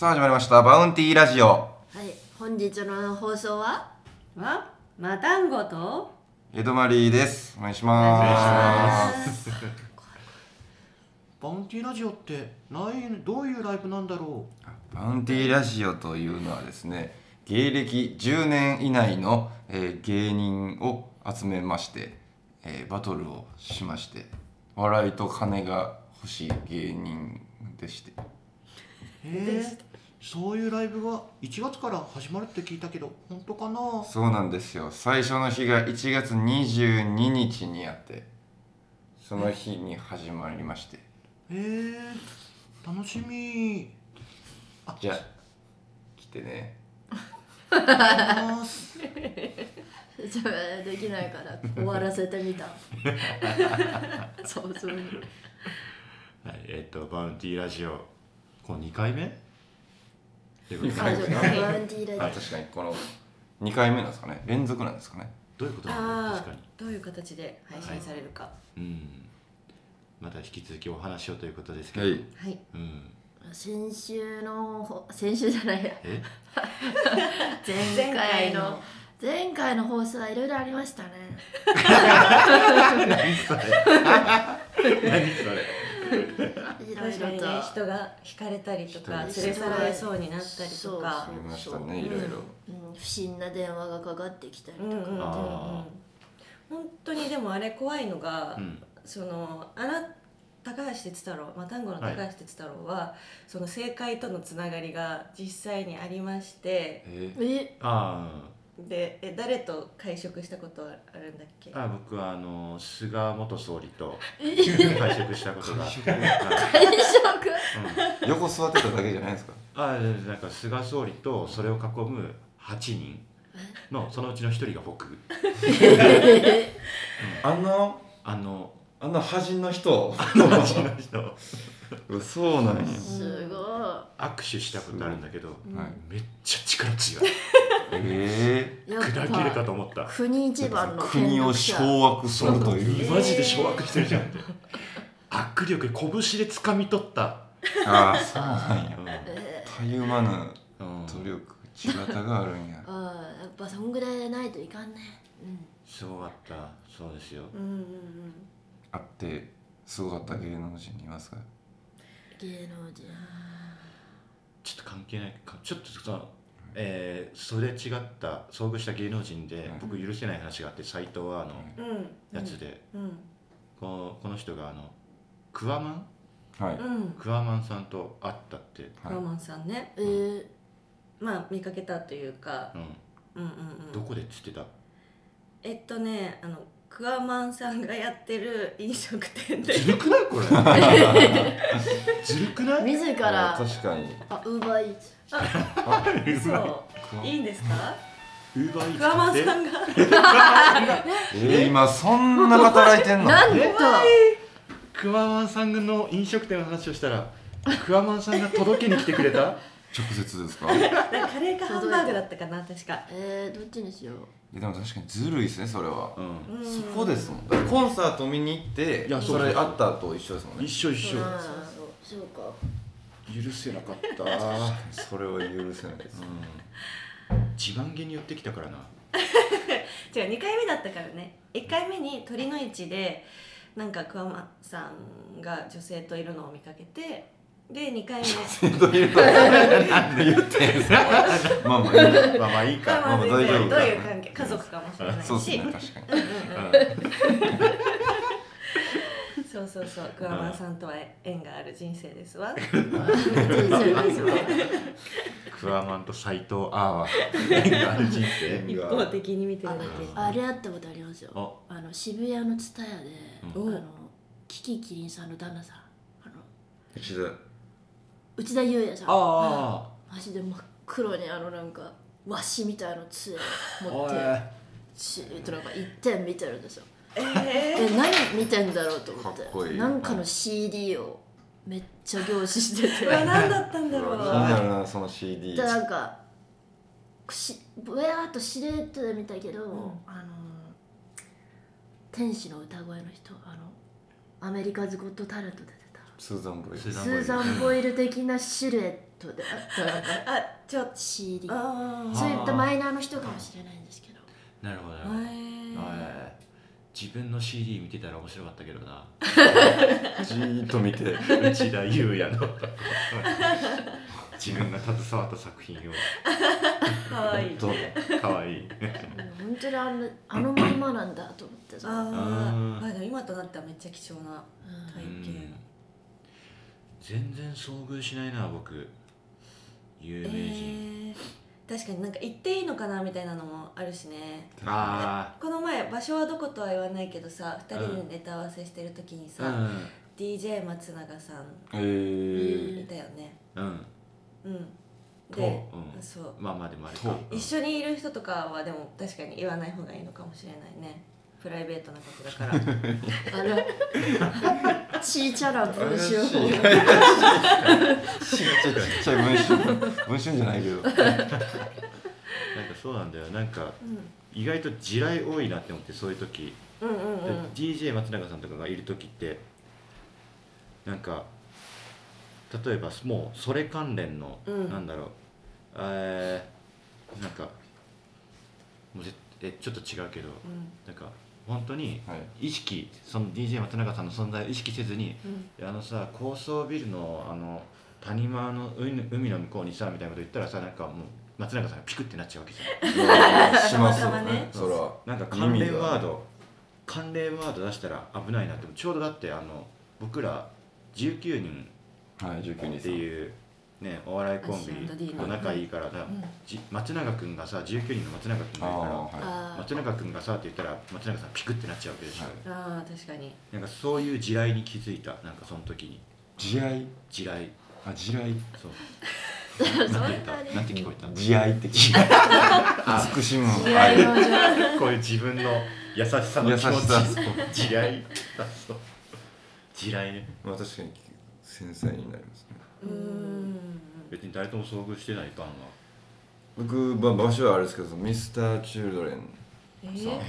さあ始まりました。バウンティーラジオ。はい、本日の放送は？はマタンゴと。エドマリーです。お願いします。バウンティーラジオってないどういうライブなんだろバウンティーラジオというのはですね芸歴10年以内の、えー芸人を集めまして、えーバトルをしまして笑いと金が欲しい芸人でして。えそういうライブが1月から始まるって聞いたけど本当かな？そうなんですよ。最初の日が1月22日にあってその日に始まりまして。へえ楽しみ。じゃあ来てね。あます。じゃあできないから終わらせてみた。そうそう。はいえっとバウンティーラジオこれ2回目？ということで最初のバウンティーあラジ確かにこの2回目なんですかね。連続なんですかね。どういうことなのあ確かに。どういう形で配信されるか。うん。また引き続きお話をということですけど、はい。はい。うん。オ先週のほ先週じゃないや。え？前回の前回の放送はいろいろありましたね。何それ？何それ？いろい確かにねろと人が引かれたりとか人連れ去られそうになったりとか。ありましたねいろいろうん、不審な電話がかかってきたりとか、うんうんうんうん。あ本当にでもあれ怖いのが、うん。そのあな高橋哲太郎、まあ、単語の高橋哲太郎は、その政界とのつながりが実際にありまして。え？え？あでえ誰と会食したことはあるんだっけ？ああ僕はあの菅元総理と え会食したことが会食？はい。会食横座ってただけじゃないですか？あなんか菅総理とそれを囲む8人。のそのうちの1人が僕。あんな？あのあんな端の人？あのうちの人。そうなんや。すごい。握手したことあるんだけどはい。めっちゃ力強いえやっ砕けるかと思った。国一え番の国を権力者掌握するという。マジで掌握してるじゃんって。握力拳で掴み取った、ああそうなんや。うんえたゆまぬうん努力地形があるんや。ー、ああやっぱそんぐらいないといかんね。うん。すごかった。そうですよ。うんうんうん。あってすごかった芸能人いますか？芸能人。ちょっと関係ないか。ちょっとさえー、それ違った遭遇した芸能人で、うん。僕許せない話があって斎藤はあのうん。やつで、うん。このこの人があのクワマン？はい。うん。クワマンさんと会ったって、はい。ロマンさんね。えー、まあ見かけたというか。うん、うんうんうん。どこでっつってた？えっとねあのクワマンさんがやってる飲食店で。ずるくない？これ。ずるくない？自あら。確かに。あウーバーイーツそう。いいんですか？ウーバーイーツクワマンさんが。えー、今そんな働いてんの？なんと。クワマンさんの飲食店の話をしたらクワマンさんが届けに来てくれた？直接ですか？カレーかハンバーグだったかな確か。えー、どっちにしよう。えでも確かにずるいですねそれは。うん。うんそこですもんコンサート見に行っていやそれあったと一緒ですもんね。一緒一緒。うんそうか許せなかった。それは許せないですうん。自慢げに寄ってきたからな。違う2回目だったからね。1回目に鳥の市でなんか桑間さんが女性といるのを見かけてで2回目。まあまあいい。やまあまあいいか。まあまあまあ大丈夫どういう関係家族かもしれないし。そうですね。確かに そうそうそう。桑間さんとは縁がある人生ですわ。クワマンと斎藤アーは縁がある人生一方的に見てるあだけ。あれあったことありますよ。ああの渋谷の蔦屋で、うん。あのキキキリンさんの旦那さん。あの内田。内田裕也さん。あマジで真っ黒にあのなんか和紙みたいな杖あ持ってシーッとなんか一点見てるんですよええ何見てんだろうと思って。かっこいいなんかの CD をめっちゃ凝視してて。何だったんだろう。気になるなその CD でなんかしぼやーっとしれっとで見たけど、ん。あの天使の歌声の人あのアメリカズ・ゴット・タレント出てた。スーザン・ボイル。スーザンボイル的なシルエッとであったなんかあちょっと CD あそういったマイナーの人かもしれないんですけど。なるほど。なるあほどへはい自分の CD 見てたら面白かったけどな。じーっと見て。内田裕也の。自分が携わった作品を。ーかわい。いどうかわい。いうん本当にあのあのまんまなんだと思ってさ、ああでも今となってはめっちゃ貴重なうん体うん。験全然遭遇しないな僕。有名人、えー、確かになんか行っていいのかなみたいなのもあるしね。あこの前場所はどことは言わないけどさ2人でネタ合わせしてる時にさ、あうん。DJ 松永さんえー。いたよね。うん。うん。とで、うん。そう。まあまあでもあれか。と一緒にいる人とかはでも確かに言わない方がいいのかもしれないね。プライベートなことだから。あのちーちゃな文章怪しい。を怪しい。ちっちゃい文春文春じゃないけど。なんかそうなんだよ。なんかう意外と地雷多いなって思ってそういう時、んうんうん。でうん DJ 松永さんとかがいる時ってなんか例えばもうそれ関連の、うん。なんだろう。えー、なんかもうぜえちょっと違うけどなんか本当にはい。意識その DJ 松永さんの存在を意識せずにうん。あのさ高層ビルのあの谷間の海の海の向こうにさみたいなこと言ったらさなんかもう松永さんがピクってなっちゃうわけじゃん。しますたまたまね。そら。なんか関連ワー耳ド関連ワード出したら危ないなってちょうどだってあの僕ら19人がはい19人っていうねお笑いコンビ仲いいからだんじ松永君がさ19人の松永君がいるからはあ松永君がさって言ったら松永さんピクってなっちゃうわけでしょ、はい。あー確かに。なんかそういう地雷に気づいたなんかその時に。い地雷？地雷。あ地雷？そう。ななんて言った？になんて聞こえた？地雷って聞いた。慈しむこういう自分の優しさの気持優しさ。ち地雷。あそう地雷ね。まあ確かに繊細になります別に誰とも遭遇してないパンは僕、まあ、場所はあれですけどミスターチルドレンえー？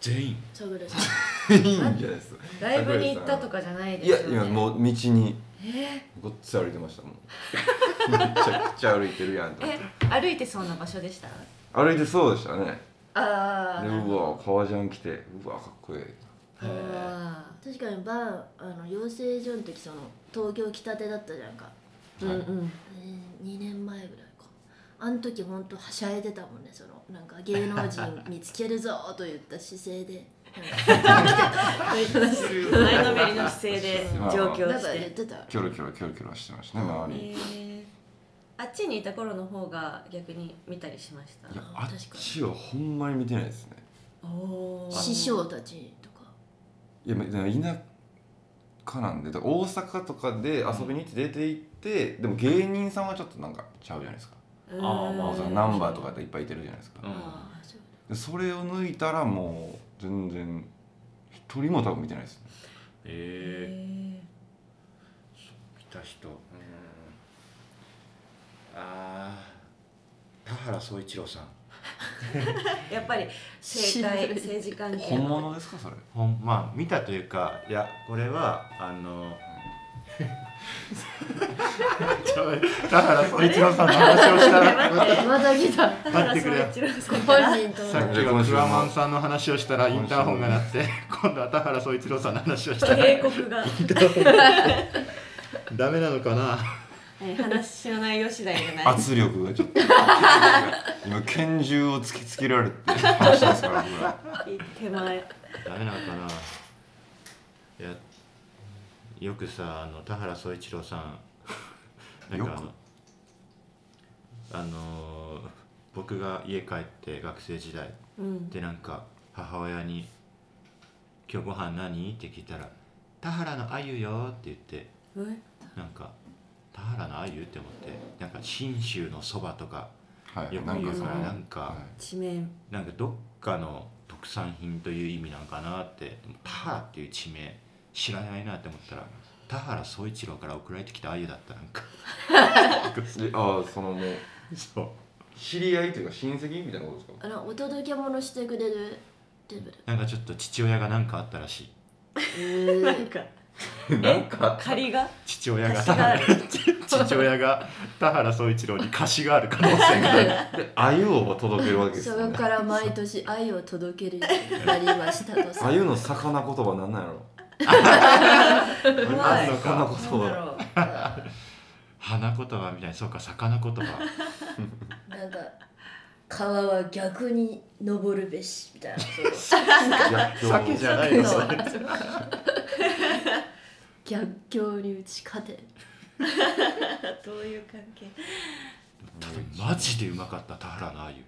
全員。そうぐらいいいんじゃないですかライブに行ったとかじゃないでいやすよね。今もう道にえごっつ歩いてましたもん。めちゃくちゃ歩いてるやんとー思って。え歩いてそうな場所でした？歩いてそうでしたね。ああでうわ革ジャン着てうわかっこいいあ確かにバーあの養成所の時その東京来たてだったじゃんか、ーうんうん。えー、2年前ぐらいか。あの時ほんとはしゃいでたもんねそのなんか芸能人見つけるぞといった姿勢で。前のめりの姿勢で 上京して。言ってたキョロキョロキョロキョロしてましたね周り。えー。あっちにいた頃の方が逆に見たりしました？いやあっちはほんまに見てないですね。師匠たちいやま田舎なんでだから大阪とかで遊びに行って出て行ってでも芸人さんはちょっとなんかちゃうじゃないですか。うーん。あーまあ大阪ナンバーとかでいっぱいいてるじゃないですか。うん。ああそうでそれを抜いたらもう全然一人も多分見てないです。ねえへー、見た人。うん。あー。田原総一郎さん。ー やっぱり政界政治関係。本の物ですかそれ？ほんまあ見たというかいやこれはあのちょ 田原総一郎さんの話をしたら。また来た待って。くれよ田原総一郎さん本人と。さっきはクワマンさんの話をしたらインターホンが鳴って今度は田原総一郎さんの話をしたら。警告が、ダメなのかな？はい、話の内容次第じゃない圧力がちょっと。今拳銃を突きつけられて話してますから僕ら手前ダメなのかな？いやよくさあの田原総一郎さん。なんかあのあのー僕が家帰って学生時代うん。でなんか母親に「今日ご飯何?」って聞いたら「田原のあゆよ」って言ってえ？なんか田原のあゆって思って。なんか信州のそばとかはい。よくなんかその言うからなんかはい。地名。なんかどっかの特産品という意味なんかなってでも田原っていう地名知らないなって思ったら田原総一郎から送られてきたあゆだったなんか。で ああそのもうそう。知り合いというか親戚みたいなことですか？あのお届け物してくれるレベル。なんかちょっと父親が何かあったらしい。えー。なんか なんか仮が？父親が。貸しがある。父親が田原総一郎に歌詞がある可能性がある。で鮎を届けるわけですよね。それから毎年愛を届けるようになりましたと。さ鮎の魚言葉なんなんやろ？あんのか？魚言葉花言葉みたいに。そうか魚言葉。なんか川は逆に登るべしみたいな。そう鮭じゃないのそれ逆境に打ち勝て。どういう関係？マジでうまかった田原のあゆ。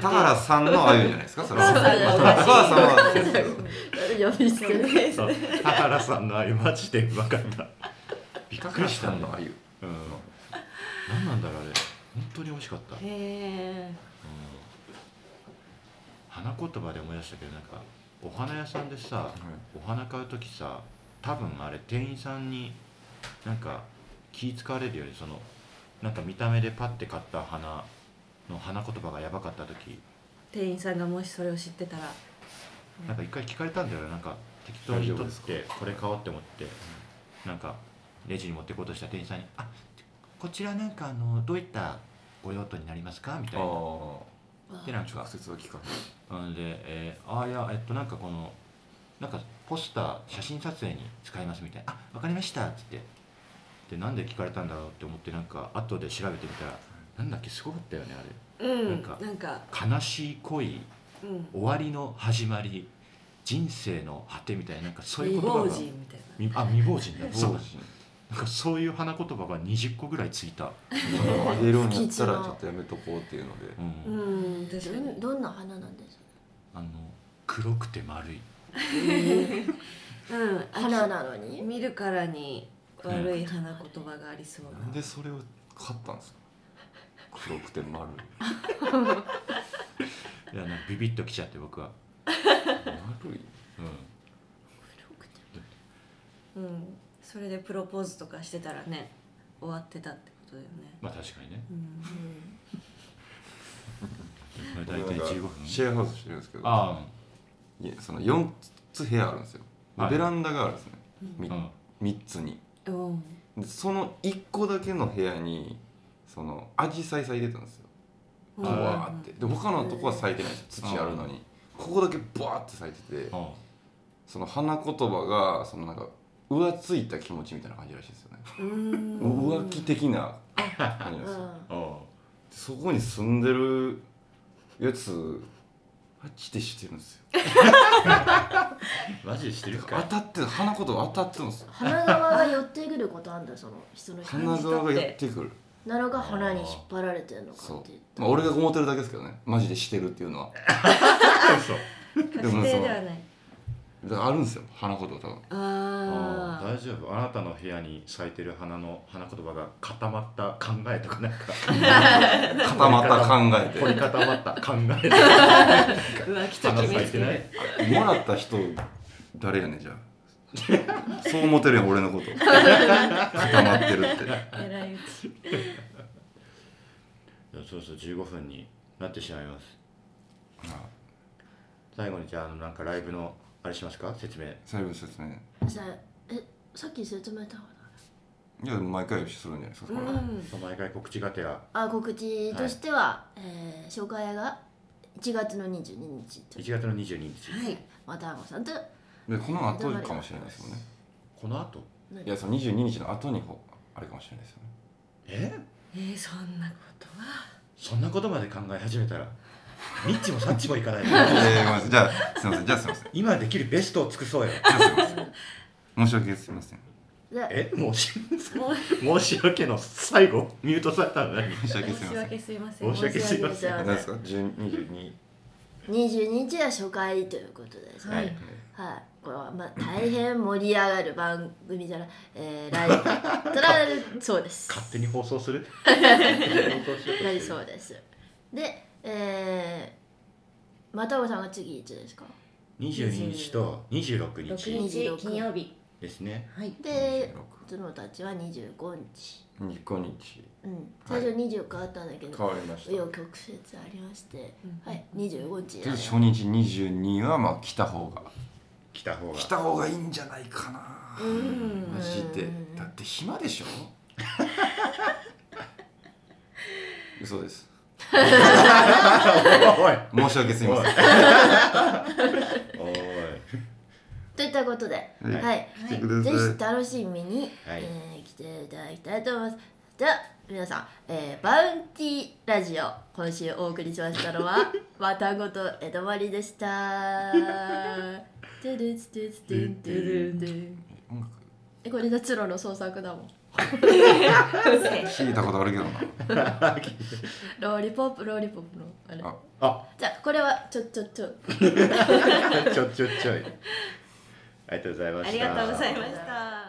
田原さんの鮎じゃないですか？それは。お母さんはそうですけど呼び捨て。るそう 田原さんのあゆ。マジでうまかったびっ田くりした。ね原さん。の鮎うん何なんだろうあれ。本当に美味しかった、うん、花言葉で思い出したけどなんかお花屋さんでさ、お花買う時さ多分あれ店員さんになんか気使われるよりそのなんか見た目でパッて買った花の花言葉がやばかった時。店員さんがもしそれを知ってたら。なんか一回聞かれたんだよなんか適当に取ってこれ買おうって思って。なんかレジに持っていこうとした店員さんに「あこちらなんかあのどういったご用途になりますか?」みたいな。でなん。か直接は聞かうんで、えー、ああいやえっとなんかこのなんかポスター写真撮影に使いますみたいな「あわかりました」っつって。でなんで聞かれたんだろうって思ってなんか後で調べてみたらなんだっけすごかったよねあうんなんか悲しい恋うん。終わりの始まり人生の果てみたいななんかそういう未言葉が。亡人みたいみあ未亡人だ。そうなんかそういう花言葉が20個ぐらいついた、あげるんやったらちょっとやめとこうっていうので。うん。なうん確かに。どんどんな花なんですあの黒くて丸い。うん。花なのに？見るからに悪い花言葉がありそうな。なんでそれを買ったんですか？黒くて丸い。やなんかビビッときちゃって僕は、丸い？うん、うんそれでプロポーズとかしてたらね終わってたってことだよね。まあ確かにね。うん大体15分。シェアハウスしてるんですけどあいやその4つ部屋あるんですよ。はい。ベランダがあるんですね。みあ、うん、3つに。う。んでその1個だけの部屋にそのアジサイ咲いてたんですよ。うん。ブワーって。で他のとこは咲いてないんですよ。土あるのに。ここだけブワーって咲いててあその花言葉がそのなんか浮ついた気持ちみたいな感じらしいですよね。うん。浮気的な。感じですよそこに住んでるやつマジでしてるんですよ。あ マジでしてる当かたってる花言葉当たってるんです。よ花側が寄ってくることあんだその人の人花側がやってくる。なのか花に引っ張られてるのかそうって。いう。まあ俺が思ってるだけですけどね。マジでしてるっていうのは。嘘。確定ではない。だからあるんですよ花言葉多分ああ大丈夫。あなたの部屋に咲いてる花の花言葉が固まった考えとかなんか。固まった考え凝り固まった考えとか浮気と花決めつもらった人誰やねんじゃあ。そう思ってるやん俺のこと。固まってるって。えらいうち。そうそう15分になってしまいます。あ最後にじゃああのなんかライブのあれしますか？説明。最後の説明。さえさっき説明したかいや毎回するんじゃないですか、うん。毎回告知がてら。なあ告知としては、えー紹介が1月の22日と。1月の22日。はい。またごさんと。でこの後かもしれないですもんね。この後？いやその22日の後にほあれかもしれないですよね。え？えー、そんなことは。そんなことまで考え始めたらニッチもサッチもいかない。えー、ごめんなさいじゃあすいません。じゃあすいません。今できるベストを尽くそうよ。申し訳すいません。でえ？もうし申し訳の最後ミュートされたの何 申し訳すい申しません。訳すいません。申し訳すいません。何ですか10 22 22日は初回ということですね。はい。はい、これはまあ大変盛り上がる番組じゃない、えー、ライブとなるそうです。勝手に放送する？なりそうですで、えー、またおさんが次いつですか？22日と26 6日。日。金曜日。ですね。はい。で角たちは25日。25日。うん。最初20変わったんだけど、変わりました。紆余曲折ありまして、はい。25日で初日22はまあ来た方が。来た方が。来た方がいいんじゃないかな。うん。マジで。うんだって暇でしょ？嘘ですおい。申し訳すみません。おい。といったことで、はい。ぜひ楽しみに、はい。えー来ていただきたいと思います。では皆さん、えーバウンティラジオ今週お送りしましたのは わたごと江戸まりでした。えこれ夏ロの創作だもん。聞いたことあるけどな。ローリポップローリポップのあれ。ああ。じゃあこれはちょちょちょ。ちょ ちょちょい。ありがとうございました。ありがとうございました